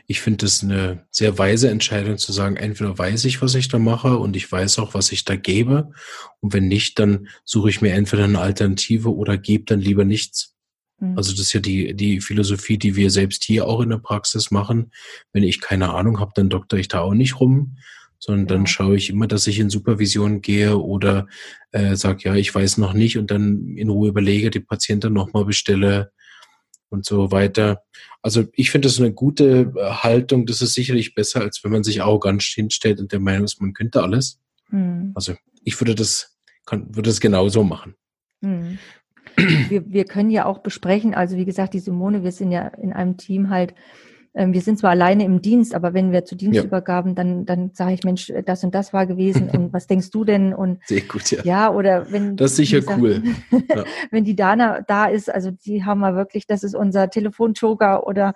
ich finde das eine sehr weise Entscheidung zu sagen, entweder weiß ich, was ich da mache und ich weiß auch, was ich da gebe. Und wenn nicht, dann suche ich mir entweder eine Alternative oder gebe dann lieber nichts. Mhm. Also das ist ja die, die Philosophie, die wir selbst hier auch in der Praxis machen. Wenn ich keine Ahnung habe, dann dokter ich da auch nicht rum, sondern dann schaue ich immer, dass ich in Supervision gehe oder äh, sage, ja, ich weiß noch nicht und dann in Ruhe überlege, die Patienten nochmal bestelle und so weiter. Also ich finde das eine gute äh, Haltung. Das ist sicherlich besser, als wenn man sich arrogant hinstellt und der Meinung ist, man könnte alles. Mhm. Also ich würde das, kann, würde das genauso machen. Mhm. Wir, wir können ja auch besprechen, also wie gesagt, die Simone, wir sind ja in einem Team halt wir sind zwar alleine im Dienst, aber wenn wir zu Dienstübergaben, ja. dann, dann sage ich, Mensch, das und das war gewesen und was denkst du denn? Und Sehr gut, ja. Ja, oder wenn. Das ist sicher gesagt, cool. Ja. wenn die Dana da ist, also die haben wir wirklich, das ist unser Telefonjoker oder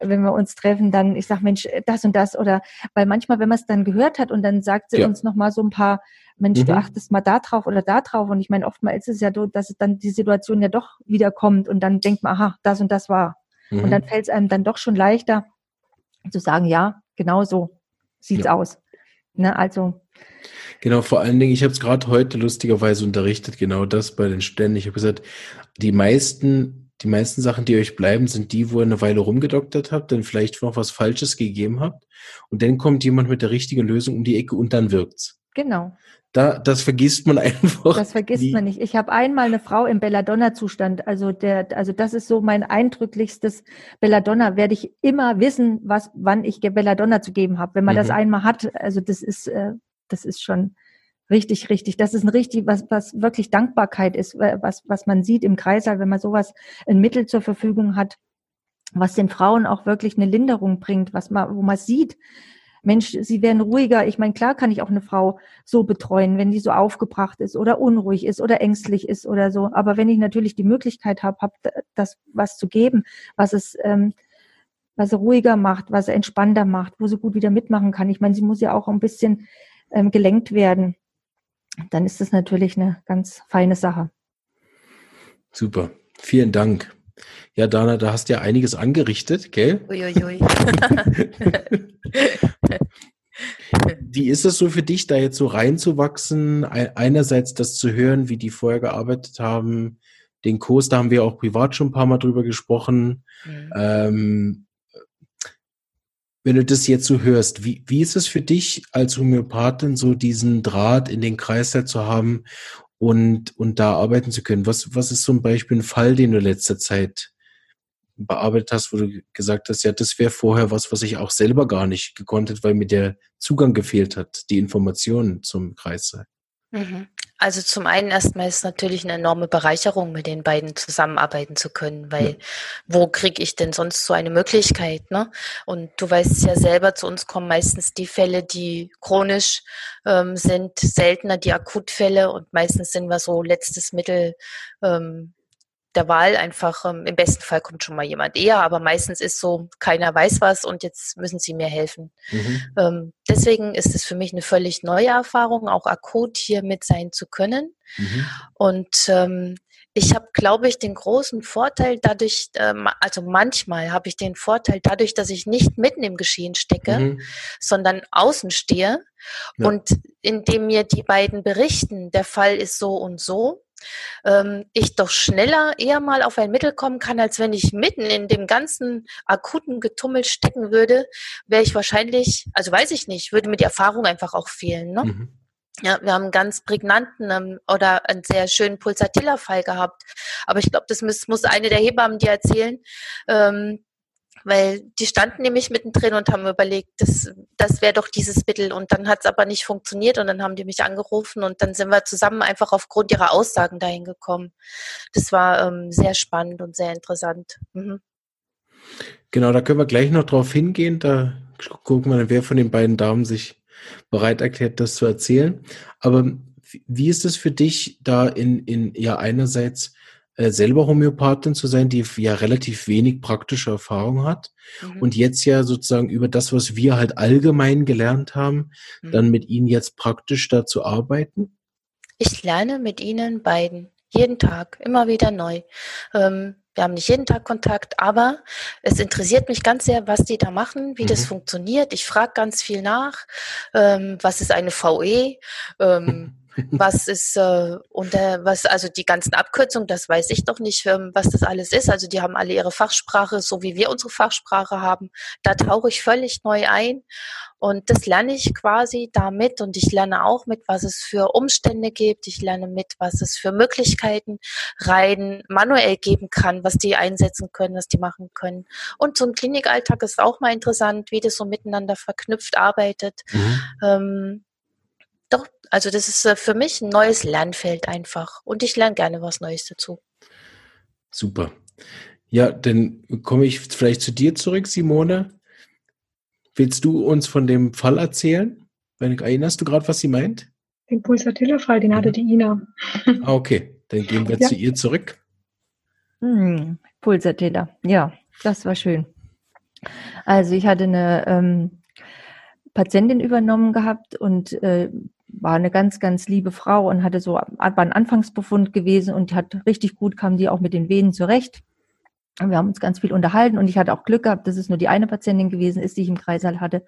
wenn wir uns treffen, dann, ich sage, Mensch, das und das oder, weil manchmal, wenn man es dann gehört hat und dann sagt sie ja. uns nochmal so ein paar, Mensch, mhm. du achtest mal da drauf oder da drauf. Und ich meine, oftmals ist es ja so, dass es dann die Situation ja doch wieder kommt und dann denkt man, aha, das und das war. Mhm. Und dann fällt es einem dann doch schon leichter zu sagen, ja, genau so sieht's ja. aus. Ne, also Genau, vor allen Dingen, ich habe es gerade heute lustigerweise unterrichtet, genau das bei den Studenten. Ich habe gesagt, die meisten, die meisten Sachen, die euch bleiben, sind die, wo ihr eine Weile rumgedoktert habt, dann vielleicht noch was Falsches gegeben habt und dann kommt jemand mit der richtigen Lösung um die Ecke und dann wirkt's. Genau. Da, das vergisst man einfach. Das vergisst nie. man nicht. Ich habe einmal eine Frau im Belladonna-Zustand. Also der, also das ist so mein eindrücklichstes Belladonna. Werde ich immer wissen, was, wann ich Belladonna zu geben habe. Wenn man mhm. das einmal hat, also das ist, äh, das ist schon richtig, richtig. Das ist ein richtig, was, was wirklich Dankbarkeit ist, was, was man sieht im Kreislauf, wenn man sowas ein Mittel zur Verfügung hat, was den Frauen auch wirklich eine Linderung bringt, was man, wo man sieht, Mensch, sie werden ruhiger. Ich meine, klar kann ich auch eine Frau so betreuen, wenn die so aufgebracht ist oder unruhig ist oder ängstlich ist oder so. Aber wenn ich natürlich die Möglichkeit habe, hab das was zu geben, was es ähm, was sie ruhiger macht, was sie entspannter macht, wo sie gut wieder mitmachen kann. Ich meine, sie muss ja auch ein bisschen ähm, gelenkt werden. Dann ist das natürlich eine ganz feine Sache. Super. Vielen Dank. Ja, Dana, da hast du ja einiges angerichtet, gell? Uiuiui. wie ist es so für dich, da jetzt so reinzuwachsen? Einerseits das zu hören, wie die vorher gearbeitet haben, den Kurs, da haben wir auch privat schon ein paar Mal drüber gesprochen. Mhm. Ähm, wenn du das jetzt so hörst, wie, wie ist es für dich als Homöopathin, so diesen Draht in den Kreislauf zu haben und, und da arbeiten zu können? Was, was ist zum Beispiel ein Fall, den du letzter Zeit bearbeitet hast, wo du gesagt hast, ja, das wäre vorher was, was ich auch selber gar nicht gekonnt hätte, weil mir der Zugang gefehlt hat, die Informationen zum Kreissaal. Mhm. Also zum einen erstmal ist es natürlich eine enorme Bereicherung, mit den beiden zusammenarbeiten zu können, weil ja. wo kriege ich denn sonst so eine Möglichkeit? Ne? Und du weißt ja selber, zu uns kommen meistens die Fälle, die chronisch ähm, sind, seltener die Akutfälle und meistens sind wir so letztes Mittel ähm, der Wahl einfach, ähm, im besten Fall kommt schon mal jemand eher, aber meistens ist so, keiner weiß was und jetzt müssen sie mir helfen. Mhm. Ähm, deswegen ist es für mich eine völlig neue Erfahrung, auch akut hier mit sein zu können. Mhm. Und ähm, ich habe, glaube ich, den großen Vorteil dadurch, ähm, also manchmal habe ich den Vorteil dadurch, dass ich nicht mitten im Geschehen stecke, mhm. sondern außen stehe ja. und indem mir die beiden berichten, der Fall ist so und so, ähm, ich doch schneller eher mal auf ein Mittel kommen kann, als wenn ich mitten in dem ganzen akuten Getummel stecken würde, wäre ich wahrscheinlich, also weiß ich nicht, würde mir die Erfahrung einfach auch fehlen. Ne? Mhm. Ja, wir haben einen ganz prägnanten ähm, oder einen sehr schönen Pulsatilla-Fall gehabt. Aber ich glaube, das muss, muss eine der Hebammen dir erzählen. Ähm, weil die standen nämlich mittendrin und haben überlegt, das, das wäre doch dieses Mittel und dann hat es aber nicht funktioniert und dann haben die mich angerufen und dann sind wir zusammen einfach aufgrund ihrer Aussagen dahin gekommen. Das war ähm, sehr spannend und sehr interessant. Mhm. Genau, da können wir gleich noch drauf hingehen. Da gucken wir, wer von den beiden Damen sich bereit erklärt, das zu erzählen. Aber wie ist es für dich, da in, in ja einerseits selber Homöopathin zu sein, die ja relativ wenig praktische Erfahrung hat mhm. und jetzt ja sozusagen über das, was wir halt allgemein gelernt haben, mhm. dann mit ihnen jetzt praktisch da zu arbeiten? Ich lerne mit ihnen beiden jeden Tag, immer wieder neu. Ähm, wir haben nicht jeden Tag Kontakt, aber es interessiert mich ganz sehr, was die da machen, wie mhm. das funktioniert. Ich frage ganz viel nach. Ähm, was ist eine VE? Ähm, was ist äh, unter was, also die ganzen Abkürzungen, das weiß ich doch nicht, ähm, was das alles ist. Also die haben alle ihre Fachsprache, so wie wir unsere Fachsprache haben. Da tauche ich völlig neu ein. Und das lerne ich quasi damit und ich lerne auch mit, was es für Umstände gibt. Ich lerne mit, was es für Möglichkeiten rein manuell geben kann, was die einsetzen können, was die machen können. Und so ein Klinikalltag ist auch mal interessant, wie das so miteinander verknüpft arbeitet. Mhm. Ähm, doch, also das ist äh, für mich ein neues Lernfeld einfach. Und ich lerne gerne was Neues dazu. Super. Ja, dann komme ich vielleicht zu dir zurück, Simone. Willst du uns von dem Fall erzählen? Erinnerst du gerade, was sie meint? Den Pulsatilla-Fall, den hatte mhm. die Ina. Ah, okay, dann gehen wir ja. zu ihr zurück. Hm, Pulsatilla, ja, das war schön. Also ich hatte eine ähm, Patientin übernommen gehabt und äh, war eine ganz, ganz liebe Frau und hatte so, war ein Anfangsbefund gewesen und hat richtig gut, kam die auch mit den Venen zurecht. Und wir haben uns ganz viel unterhalten und ich hatte auch Glück gehabt, dass es nur die eine Patientin gewesen ist, die ich im Kreißsaal hatte.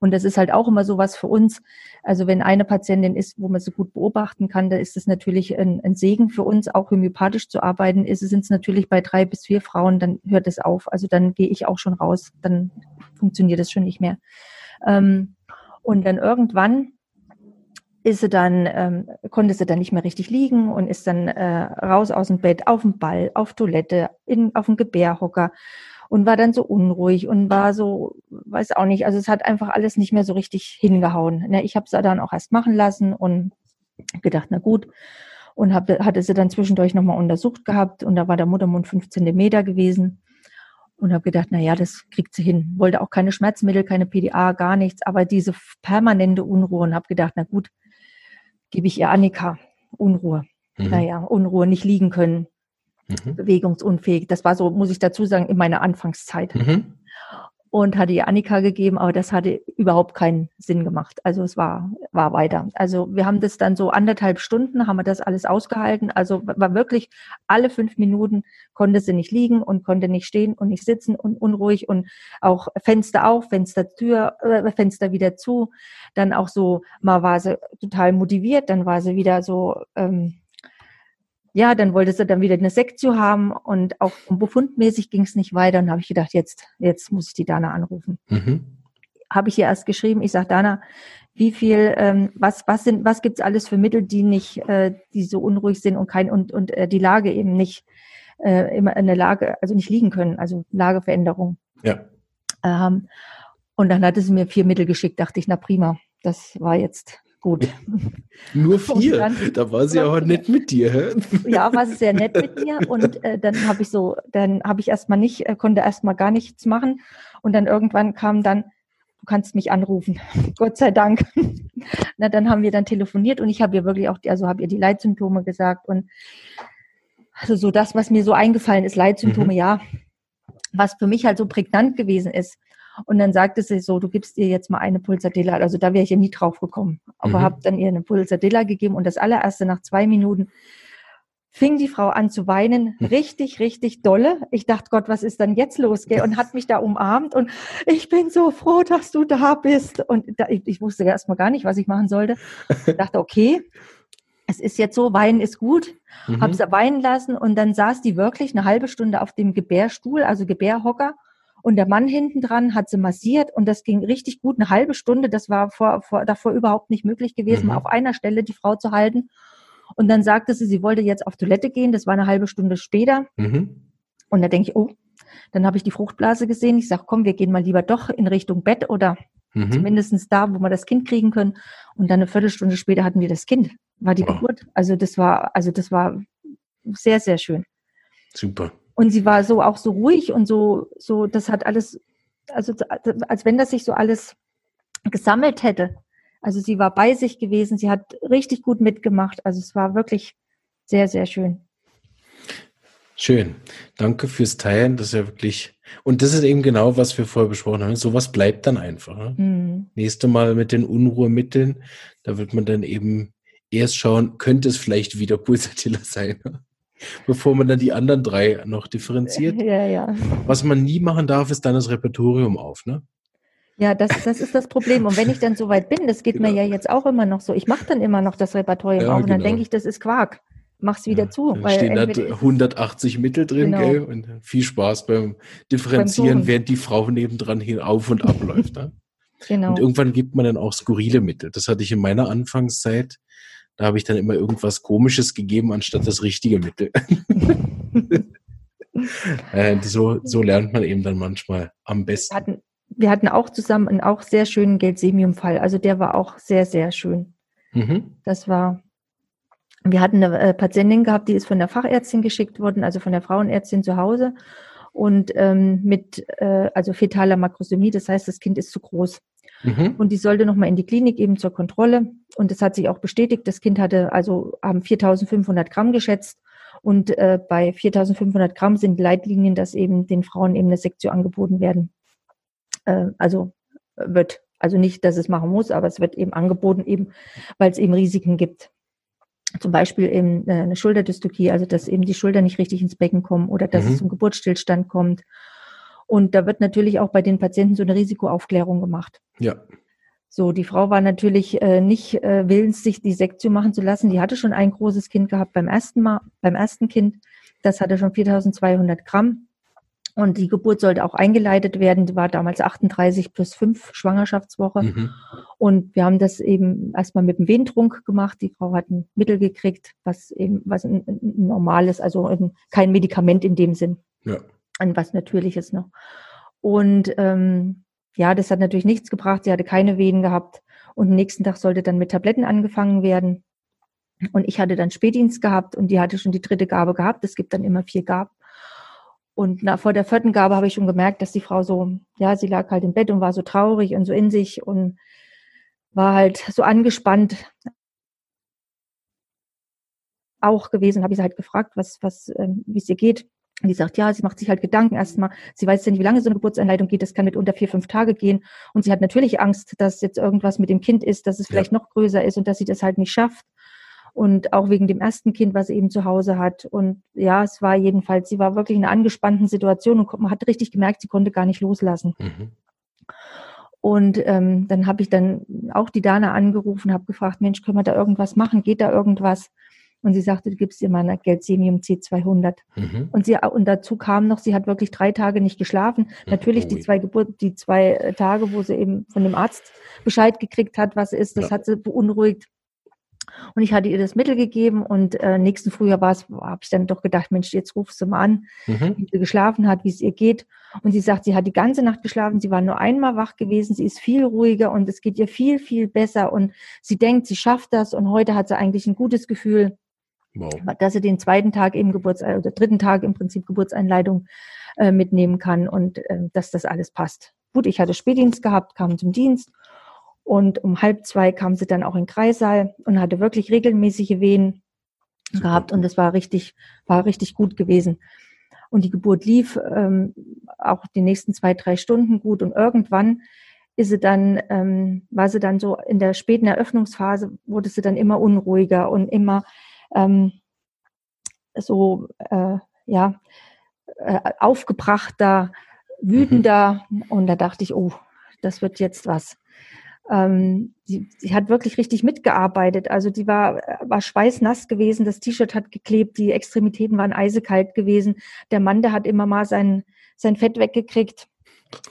Und das ist halt auch immer so was für uns. Also wenn eine Patientin ist, wo man so gut beobachten kann, da ist es natürlich ein, ein Segen für uns, auch homöopathisch zu arbeiten. Ist es sind natürlich bei drei bis vier Frauen, dann hört es auf. Also dann gehe ich auch schon raus, dann funktioniert das schon nicht mehr. Ähm, und dann irgendwann ist sie dann, ähm, konnte sie dann nicht mehr richtig liegen und ist dann äh, raus aus dem Bett, auf dem Ball, auf Toilette, in, auf dem Gebärhocker und war dann so unruhig und war so, weiß auch nicht, also es hat einfach alles nicht mehr so richtig hingehauen. Ne, ich habe es dann auch erst machen lassen und gedacht, na gut. Und hab, hatte sie dann zwischendurch nochmal untersucht gehabt und da war der Muttermund fünf Zentimeter gewesen und habe gedacht, na ja, das kriegt sie hin. Wollte auch keine Schmerzmittel, keine PDA, gar nichts, aber diese permanente Unruhe und habe gedacht, na gut, gebe ich ihr Annika Unruhe. Mhm. Naja, Unruhe, nicht liegen können, mhm. bewegungsunfähig. Das war so, muss ich dazu sagen, in meiner Anfangszeit. Mhm und hatte ihr Annika gegeben, aber das hatte überhaupt keinen Sinn gemacht. Also es war, war weiter. Also wir haben das dann so anderthalb Stunden, haben wir das alles ausgehalten. Also war wirklich alle fünf Minuten konnte sie nicht liegen und konnte nicht stehen und nicht sitzen und unruhig und auch Fenster auf, Fenster Tür, äh, Fenster wieder zu. Dann auch so, mal war sie total motiviert, dann war sie wieder so, ähm, ja, dann wollte sie dann wieder eine Sektio haben und auch befundmäßig ging es nicht weiter. Und habe ich gedacht, jetzt, jetzt muss ich die Dana anrufen. Mhm. Habe ich ihr erst geschrieben, ich sage, Dana, wie viel, ähm, was, was sind, was gibt's alles für Mittel, die nicht, äh, die so unruhig sind und kein und, und äh, die Lage eben nicht äh, immer in der Lage, also nicht liegen können, also Lageveränderung. Ja. Ähm, und dann hatte sie mir vier Mittel geschickt, dachte ich, na prima, das war jetzt Gut. Nur vier. Dann, da war sie aber nett mit dir. Hä? Ja, war sie sehr nett mit mir. Und äh, dann habe ich so, dann habe ich erstmal nicht, äh, konnte erstmal gar nichts machen. Und dann irgendwann kam dann, du kannst mich anrufen. Gott sei Dank. Na, dann haben wir dann telefoniert und ich habe ihr wirklich auch, also habe ihr die Leitsymptome gesagt und also so das, was mir so eingefallen ist, Leitsymptome, mhm. ja. Was für mich halt so prägnant gewesen ist, und dann sagte sie so, du gibst ihr jetzt mal eine Pulsadilla. Also da wäre ich ja nie drauf gekommen. Aber mhm. habe dann ihr eine Pulsadilla gegeben und das allererste nach zwei Minuten fing die Frau an zu weinen, hm. richtig, richtig dolle. Ich dachte, Gott, was ist dann jetzt los? Gell? Und hat mich da umarmt und ich bin so froh, dass du da bist. Und da, ich, ich wusste erst mal gar nicht, was ich machen sollte. Ich dachte, okay, es ist jetzt so, weinen ist gut. Mhm. Habe sie weinen lassen und dann saß die wirklich eine halbe Stunde auf dem Gebärstuhl, also Gebärhocker und der Mann hinten dran hat sie massiert und das ging richtig gut, eine halbe Stunde. Das war vor, vor, davor überhaupt nicht möglich gewesen, mhm. auf einer Stelle die Frau zu halten. Und dann sagte sie, sie wollte jetzt auf Toilette gehen. Das war eine halbe Stunde später. Mhm. Und da denke ich, oh, dann habe ich die Fruchtblase gesehen. Ich sage, komm, wir gehen mal lieber doch in Richtung Bett oder mhm. zumindest da, wo wir das Kind kriegen können. Und dann eine Viertelstunde später hatten wir das Kind. War die oh. Geburt. Also das war, also das war sehr, sehr schön. Super. Und sie war so auch so ruhig und so, so, das hat alles, also als wenn das sich so alles gesammelt hätte. Also sie war bei sich gewesen, sie hat richtig gut mitgemacht. Also es war wirklich sehr, sehr schön. Schön. Danke fürs Teilen. Das ist ja wirklich, und das ist eben genau, was wir vorher besprochen haben. Sowas bleibt dann einfach. Ne? Mhm. Nächste Mal mit den Unruhemitteln, da wird man dann eben erst schauen, könnte es vielleicht wieder Pulsatilla sein. Ne? Bevor man dann die anderen drei noch differenziert. Ja, ja. Was man nie machen darf, ist dann das Repertorium auf, ne? Ja, das, das ist das Problem. Und wenn ich dann so weit bin, das geht genau. mir ja jetzt auch immer noch so, ich mache dann immer noch das Repertorium ja, auf und genau. dann denke ich, das ist Quark. Mach's wieder ja, zu. Da stehen da 180 Mittel drin, genau. gell? Und viel Spaß beim Differenzieren, beim während die Frau nebendran hin auf und ab läuft. Ne? Genau. Und irgendwann gibt man dann auch skurrile Mittel. Das hatte ich in meiner Anfangszeit. Da habe ich dann immer irgendwas Komisches gegeben, anstatt das richtige Mittel. äh, so, so lernt man eben dann manchmal am besten. Wir hatten, wir hatten auch zusammen einen auch sehr schönen Geldsemium-Fall. Also der war auch sehr, sehr schön. Mhm. Das war, wir hatten eine äh, Patientin gehabt, die ist von der Fachärztin geschickt worden, also von der Frauenärztin zu Hause und ähm, mit äh, also fetaler Makrosomie, das heißt, das Kind ist zu groß. Mhm. Und die sollte nochmal in die Klinik eben zur Kontrolle. Und das hat sich auch bestätigt. Das Kind hatte also haben 4.500 Gramm geschätzt. Und äh, bei 4.500 Gramm sind Leitlinien, dass eben den Frauen eben eine Sektion angeboten werden. Äh, also wird. Also nicht, dass es machen muss, aber es wird eben angeboten, eben weil es eben Risiken gibt. Zum Beispiel eben äh, eine Schulterdystokie, also dass eben die Schulter nicht richtig ins Becken kommen oder dass mhm. es zum Geburtsstillstand kommt und da wird natürlich auch bei den Patienten so eine Risikoaufklärung gemacht. Ja. So, die Frau war natürlich äh, nicht äh, willens, sich die Sektion machen zu lassen. Die hatte schon ein großes Kind gehabt beim ersten Mal, beim ersten Kind. Das hatte schon 4200 Gramm. Und die Geburt sollte auch eingeleitet werden. Die war damals 38 plus 5 Schwangerschaftswoche. Mhm. Und wir haben das eben erstmal mit dem Wehentrunk gemacht. Die Frau hat ein Mittel gekriegt, was eben, was ein, ein normales, also kein Medikament in dem Sinn. Ja an was Natürliches noch. Und ähm, ja, das hat natürlich nichts gebracht. Sie hatte keine Wehen gehabt. Und nächsten Tag sollte dann mit Tabletten angefangen werden. Und ich hatte dann Spätdienst gehabt und die hatte schon die dritte Gabe gehabt. Es gibt dann immer vier Gaben. Und nach, vor der vierten Gabe habe ich schon gemerkt, dass die Frau so, ja, sie lag halt im Bett und war so traurig und so in sich und war halt so angespannt auch gewesen. Habe ich sie halt gefragt, was, was, ähm, wie es ihr geht. Und die sagt, ja, sie macht sich halt Gedanken erstmal. Sie weiß ja nicht, wie lange so eine Geburtsanleitung geht. Das kann mit unter vier, fünf Tage gehen. Und sie hat natürlich Angst, dass jetzt irgendwas mit dem Kind ist, dass es vielleicht ja. noch größer ist und dass sie das halt nicht schafft. Und auch wegen dem ersten Kind, was sie eben zu Hause hat. Und ja, es war jedenfalls, sie war wirklich in einer angespannten Situation und man hat richtig gemerkt, sie konnte gar nicht loslassen. Mhm. Und ähm, dann habe ich dann auch die Dana angerufen, habe gefragt, Mensch, können wir da irgendwas machen? Geht da irgendwas? Und sie sagte, du gibst ihr mal eine Geldsemium C200. Mhm. Und sie, und dazu kam noch, sie hat wirklich drei Tage nicht geschlafen. Natürlich die zwei Geburt, die zwei äh, Tage, wo sie eben von dem Arzt Bescheid gekriegt hat, was ist, das ja. hat sie beunruhigt. Und ich hatte ihr das Mittel gegeben und äh, nächsten Frühjahr war es, habe ich dann doch gedacht, Mensch, jetzt rufst du mal an, mhm. wie sie geschlafen hat, wie es ihr geht. Und sie sagt, sie hat die ganze Nacht geschlafen, sie war nur einmal wach gewesen, sie ist viel ruhiger und es geht ihr viel, viel besser und sie denkt, sie schafft das und heute hat sie eigentlich ein gutes Gefühl. Wow. Dass er den zweiten Tag im Geburts oder dritten Tag im Prinzip Geburtseinleitung äh, mitnehmen kann und äh, dass das alles passt. Gut, ich hatte Spätdienst gehabt, kam zum Dienst und um halb zwei kam sie dann auch in den Kreissaal und hatte wirklich regelmäßige Wehen Super. gehabt und das war richtig, war richtig gut gewesen. Und die Geburt lief ähm, auch die nächsten zwei, drei Stunden gut und irgendwann ist sie dann, ähm, war sie dann so in der späten Eröffnungsphase, wurde sie dann immer unruhiger und immer ähm, so äh, ja äh, aufgebrachter, wütender mhm. und da dachte ich, oh, das wird jetzt was. Ähm, sie, sie hat wirklich richtig mitgearbeitet. Also die war, war schweißnass gewesen, das T-Shirt hat geklebt, die Extremitäten waren eisekalt gewesen. Der Mann, der hat immer mal sein, sein Fett weggekriegt.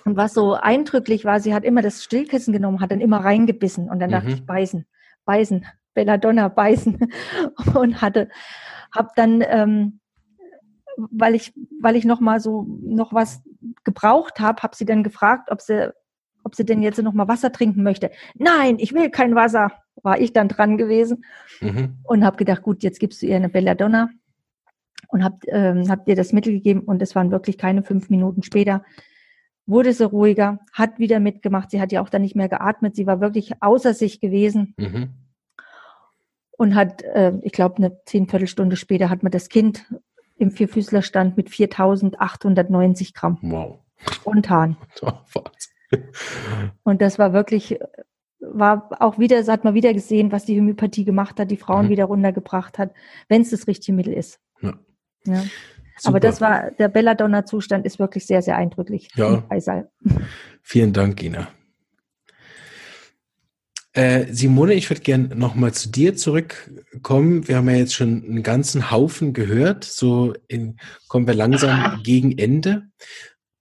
Und was so eindrücklich war, sie hat immer das Stillkissen genommen, hat dann immer reingebissen und dann mhm. dachte ich, beißen, beißen. Belladonna beißen und hatte, habe dann, ähm, weil ich, weil ich noch mal so noch was gebraucht habe, habe sie dann gefragt, ob sie, ob sie denn jetzt noch mal Wasser trinken möchte. Nein, ich will kein Wasser. War ich dann dran gewesen mhm. und habe gedacht, gut, jetzt gibst du ihr eine Belladonna und habt ähm, habt ihr das Mittel gegeben und es waren wirklich keine fünf Minuten später wurde sie ruhiger, hat wieder mitgemacht. Sie hat ja auch dann nicht mehr geatmet. Sie war wirklich außer sich gewesen. Mhm und hat, äh, ich glaube, eine zehn Viertelstunde später hat man das Kind im Vierfüßlerstand mit 4.890 Gramm. Wow. Spontan. und das war wirklich, war auch wieder, so hat man wieder gesehen, was die Homöopathie gemacht hat, die Frauen mhm. wieder runtergebracht hat, wenn es das richtige Mittel ist. Ja. ja. Aber das war, der Belladonna-Zustand ist wirklich sehr, sehr eindrücklich. Ja. Vielen Dank, Gina. Äh, Simone, ich würde gerne nochmal zu dir zurückkommen. Wir haben ja jetzt schon einen ganzen Haufen gehört. So in, kommen wir langsam gegen Ende.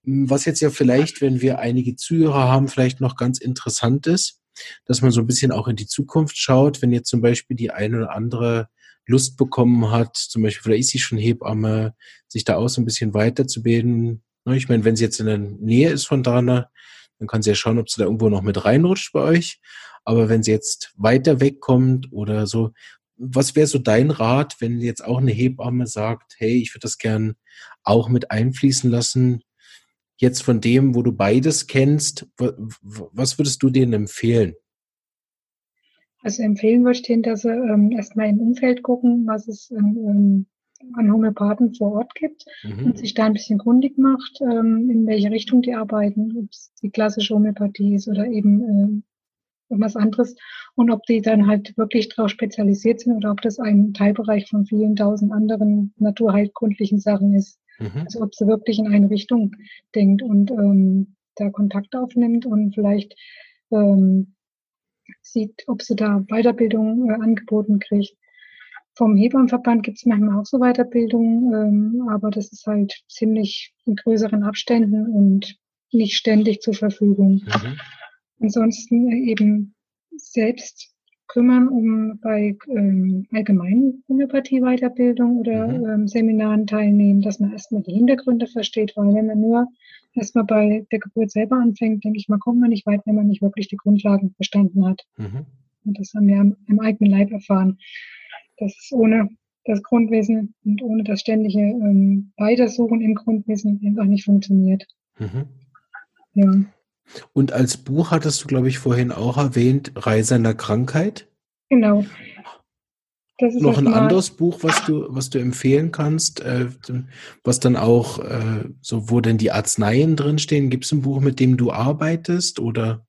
Was jetzt ja vielleicht, wenn wir einige Zuhörer haben, vielleicht noch ganz interessant ist, dass man so ein bisschen auch in die Zukunft schaut, wenn jetzt zum Beispiel die eine oder andere Lust bekommen hat, zum Beispiel, vielleicht ist sie schon Hebamme, sich da auch so ein bisschen weiterzubilden. Ne, ich meine, wenn sie jetzt in der Nähe ist von Dana, dann kann sie ja schauen, ob sie da irgendwo noch mit reinrutscht bei euch. Aber wenn sie jetzt weiter wegkommt oder so, was wäre so dein Rat, wenn jetzt auch eine Hebamme sagt, hey, ich würde das gern auch mit einfließen lassen? Jetzt von dem, wo du beides kennst, was würdest du denen empfehlen? Also empfehlen würde ich denen, dass sie ähm, erstmal im Umfeld gucken, was es ähm, an Homöopathen vor Ort gibt mhm. und sich da ein bisschen kundig macht, ähm, in welche Richtung die arbeiten, ob es die klassische Homöopathie ist oder eben irgendwas anderes und ob die dann halt wirklich darauf spezialisiert sind oder ob das ein Teilbereich von vielen tausend anderen naturheilkundlichen Sachen ist. Mhm. Also ob sie wirklich in eine Richtung denkt und ähm, da Kontakt aufnimmt und vielleicht ähm, sieht, ob sie da Weiterbildung äh, angeboten kriegt. Vom Hebammenverband gibt es manchmal auch so Weiterbildung, ähm, aber das ist halt ziemlich in größeren Abständen und nicht ständig zur Verfügung. Mhm. Ansonsten eben selbst kümmern, um bei ähm, allgemeinen Homöopathie-Weiterbildung oder mhm. ähm, Seminaren teilnehmen, dass man erstmal die Hintergründe versteht, weil wenn man nur erstmal bei der Geburt selber anfängt, denke ich mal, kommt man nicht weit, wenn man nicht wirklich die Grundlagen verstanden hat. Mhm. Und das haben wir im, eigenen Leib erfahren, dass es ohne das Grundwissen und ohne das ständige ähm, Weitersuchen im Grundwissen einfach nicht funktioniert. Mhm. Ja. Und als Buch hattest du, glaube ich, vorhin auch erwähnt, Reise in der Krankheit. Genau. Noch ein anderes Buch, was du, was du empfehlen kannst, äh, was dann auch, äh, so wo denn die Arzneien drinstehen. Gibt es ein Buch, mit dem du arbeitest oder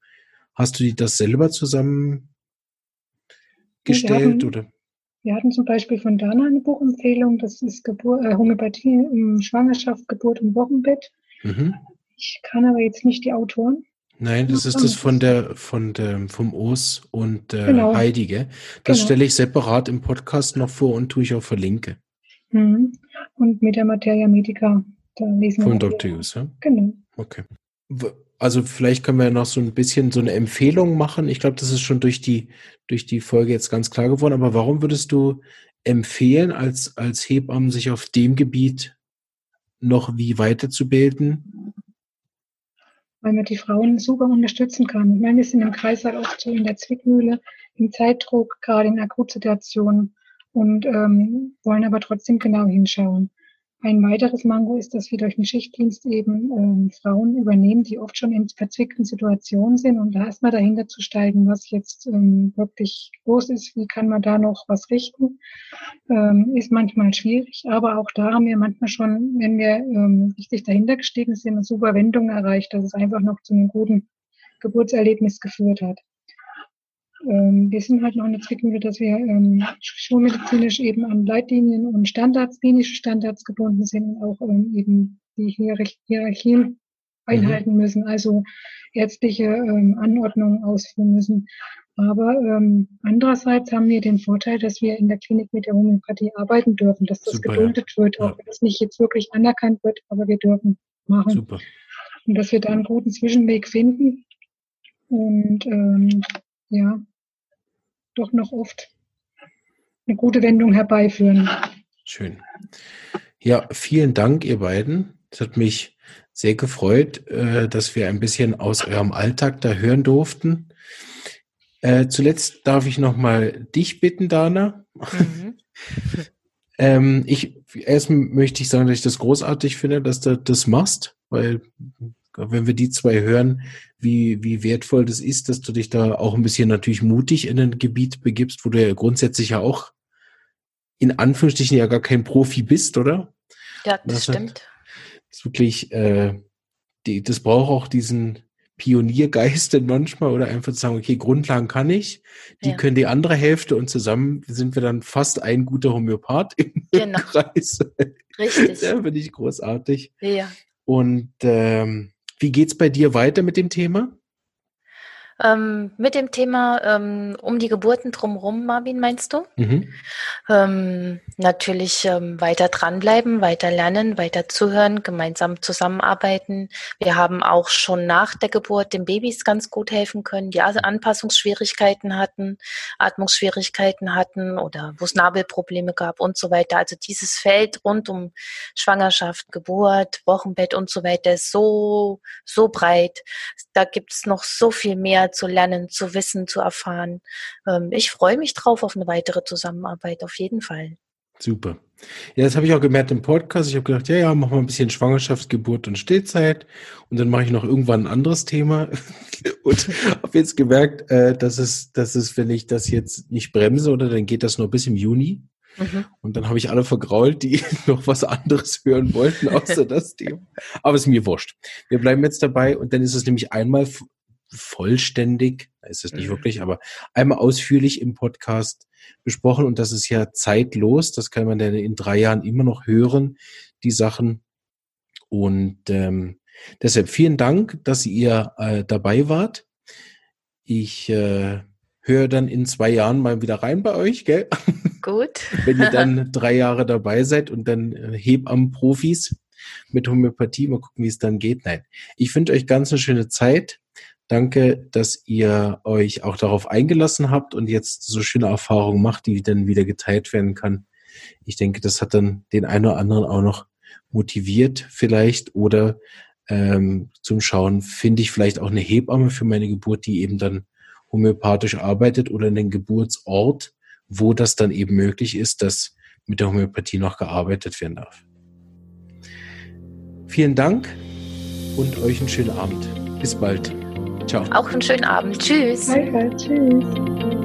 hast du das selber zusammengestellt? Wir hatten, oder? wir hatten zum Beispiel von Dana eine Buchempfehlung, das ist Gebur äh, Homöopathie im Schwangerschaft, Geburt im Wochenbett. Mhm. Ich kann aber jetzt nicht die Autoren. Nein, das ist das von der, von der, vom Os und äh, genau. Heidige. Das genau. stelle ich separat im Podcast noch vor und tue ich auch verlinke. Mhm. Und mit der Materia Medica, da lesen wir. Von Dr. Hughes, ja? Genau. Okay. Also vielleicht können wir noch so ein bisschen so eine Empfehlung machen. Ich glaube, das ist schon durch die, durch die Folge jetzt ganz klar geworden. Aber warum würdest du empfehlen, als, als Hebammen sich auf dem Gebiet noch wie weiterzubilden? Weil man die Frauen super unterstützen kann. Ich meine, wir sind im Kreislauf oft so in der Zwickmühle, im Zeitdruck, gerade in Akutsituationen und ähm, wollen aber trotzdem genau hinschauen. Ein weiteres Mango ist, dass wir durch den Schichtdienst eben ähm, Frauen übernehmen, die oft schon in verzwickten Situationen sind und da erstmal dahinter zu steigen, was jetzt ähm, wirklich los ist, wie kann man da noch was richten, ähm, ist manchmal schwierig, aber auch da haben wir manchmal schon, wenn wir ähm, richtig dahinter gestiegen sind, eine super Wendung erreicht, dass es einfach noch zu einem guten Geburtserlebnis geführt hat. Ähm, wir sind halt noch in der Zwickmühle, dass wir ähm, schulmedizinisch eben an Leitlinien und Standards, klinische Standards gebunden sind und auch ähm, eben die Hierarch Hierarchien mhm. einhalten mhm. müssen, also ärztliche ähm, Anordnungen ausführen müssen. Aber ähm, andererseits haben wir den Vorteil, dass wir in der Klinik mit der Homöopathie arbeiten dürfen, dass das Super, geduldet ja. wird, auch ja. wenn es nicht jetzt wirklich anerkannt wird, aber wir dürfen machen. Super. Und dass wir da einen guten Zwischenweg finden. Und ähm, ja, doch noch oft eine gute Wendung herbeiführen. Schön. Ja, vielen Dank, ihr beiden. Es hat mich sehr gefreut, äh, dass wir ein bisschen aus eurem Alltag da hören durften. Äh, zuletzt darf ich noch mal dich bitten, Dana. Mhm. ähm, ich erst möchte ich sagen, dass ich das großartig finde, dass du das machst, weil wenn wir die zwei hören, wie, wie wertvoll das ist, dass du dich da auch ein bisschen natürlich mutig in ein Gebiet begibst, wo du ja grundsätzlich ja auch in Anführungsstrichen ja gar kein Profi bist, oder? Ja, das, das stimmt. Das ist wirklich, äh, die, das braucht auch diesen Pioniergeist denn manchmal oder einfach zu sagen, okay, Grundlagen kann ich, die ja. können die andere Hälfte und zusammen sind wir dann fast ein guter Homöopath im genau. Kreis. Richtig. Ja, finde ich großartig. Ja. Und ähm, wie geht's bei dir weiter mit dem Thema? Ähm, mit dem Thema ähm, um die Geburten drumherum, Marvin, meinst du? Mhm. Ähm, natürlich ähm, weiter dranbleiben, weiter lernen, weiter zuhören, gemeinsam zusammenarbeiten. Wir haben auch schon nach der Geburt den Babys ganz gut helfen können, die also Anpassungsschwierigkeiten hatten, Atmungsschwierigkeiten hatten oder wo es Nabelprobleme gab und so weiter. Also dieses Feld rund um Schwangerschaft, Geburt, Wochenbett und so weiter ist so, so breit. Da gibt es noch so viel mehr zu lernen, zu wissen, zu erfahren. Ähm, ich freue mich drauf auf eine weitere Zusammenarbeit, auf jeden Fall. Super. Ja, das habe ich auch gemerkt im Podcast. Ich habe gedacht, ja, ja, machen wir ein bisschen Schwangerschaft, Geburt und Stillzeit. Und dann mache ich noch irgendwann ein anderes Thema. und habe jetzt gemerkt, äh, dass es, dass es, wenn ich das jetzt nicht bremse, oder dann geht das nur bis im Juni. Mhm. Und dann habe ich alle vergrault, die noch was anderes hören wollten, außer das Thema. Aber es ist mir wurscht. Wir bleiben jetzt dabei und dann ist es nämlich einmal vollständig, ist es nicht mhm. wirklich, aber einmal ausführlich im Podcast besprochen und das ist ja zeitlos. Das kann man dann in drei Jahren immer noch hören, die Sachen. Und ähm, deshalb vielen Dank, dass ihr äh, dabei wart. Ich äh, höre dann in zwei Jahren mal wieder rein bei euch, gell? Gut. Wenn ihr dann drei Jahre dabei seid und dann äh, Hebammen-Profis mit Homöopathie, mal gucken, wie es dann geht. Nein, ich wünsche euch ganz eine schöne Zeit. Danke, dass ihr euch auch darauf eingelassen habt und jetzt so schöne Erfahrungen macht, die dann wieder geteilt werden kann. Ich denke, das hat dann den einen oder anderen auch noch motiviert vielleicht oder ähm, zum Schauen, finde ich vielleicht auch eine Hebamme für meine Geburt, die eben dann homöopathisch arbeitet oder einen Geburtsort, wo das dann eben möglich ist, dass mit der Homöopathie noch gearbeitet werden darf. Vielen Dank und euch einen schönen Abend. Bis bald. Ciao. Auch einen schönen Abend. Tschüss. Danke, tschüss.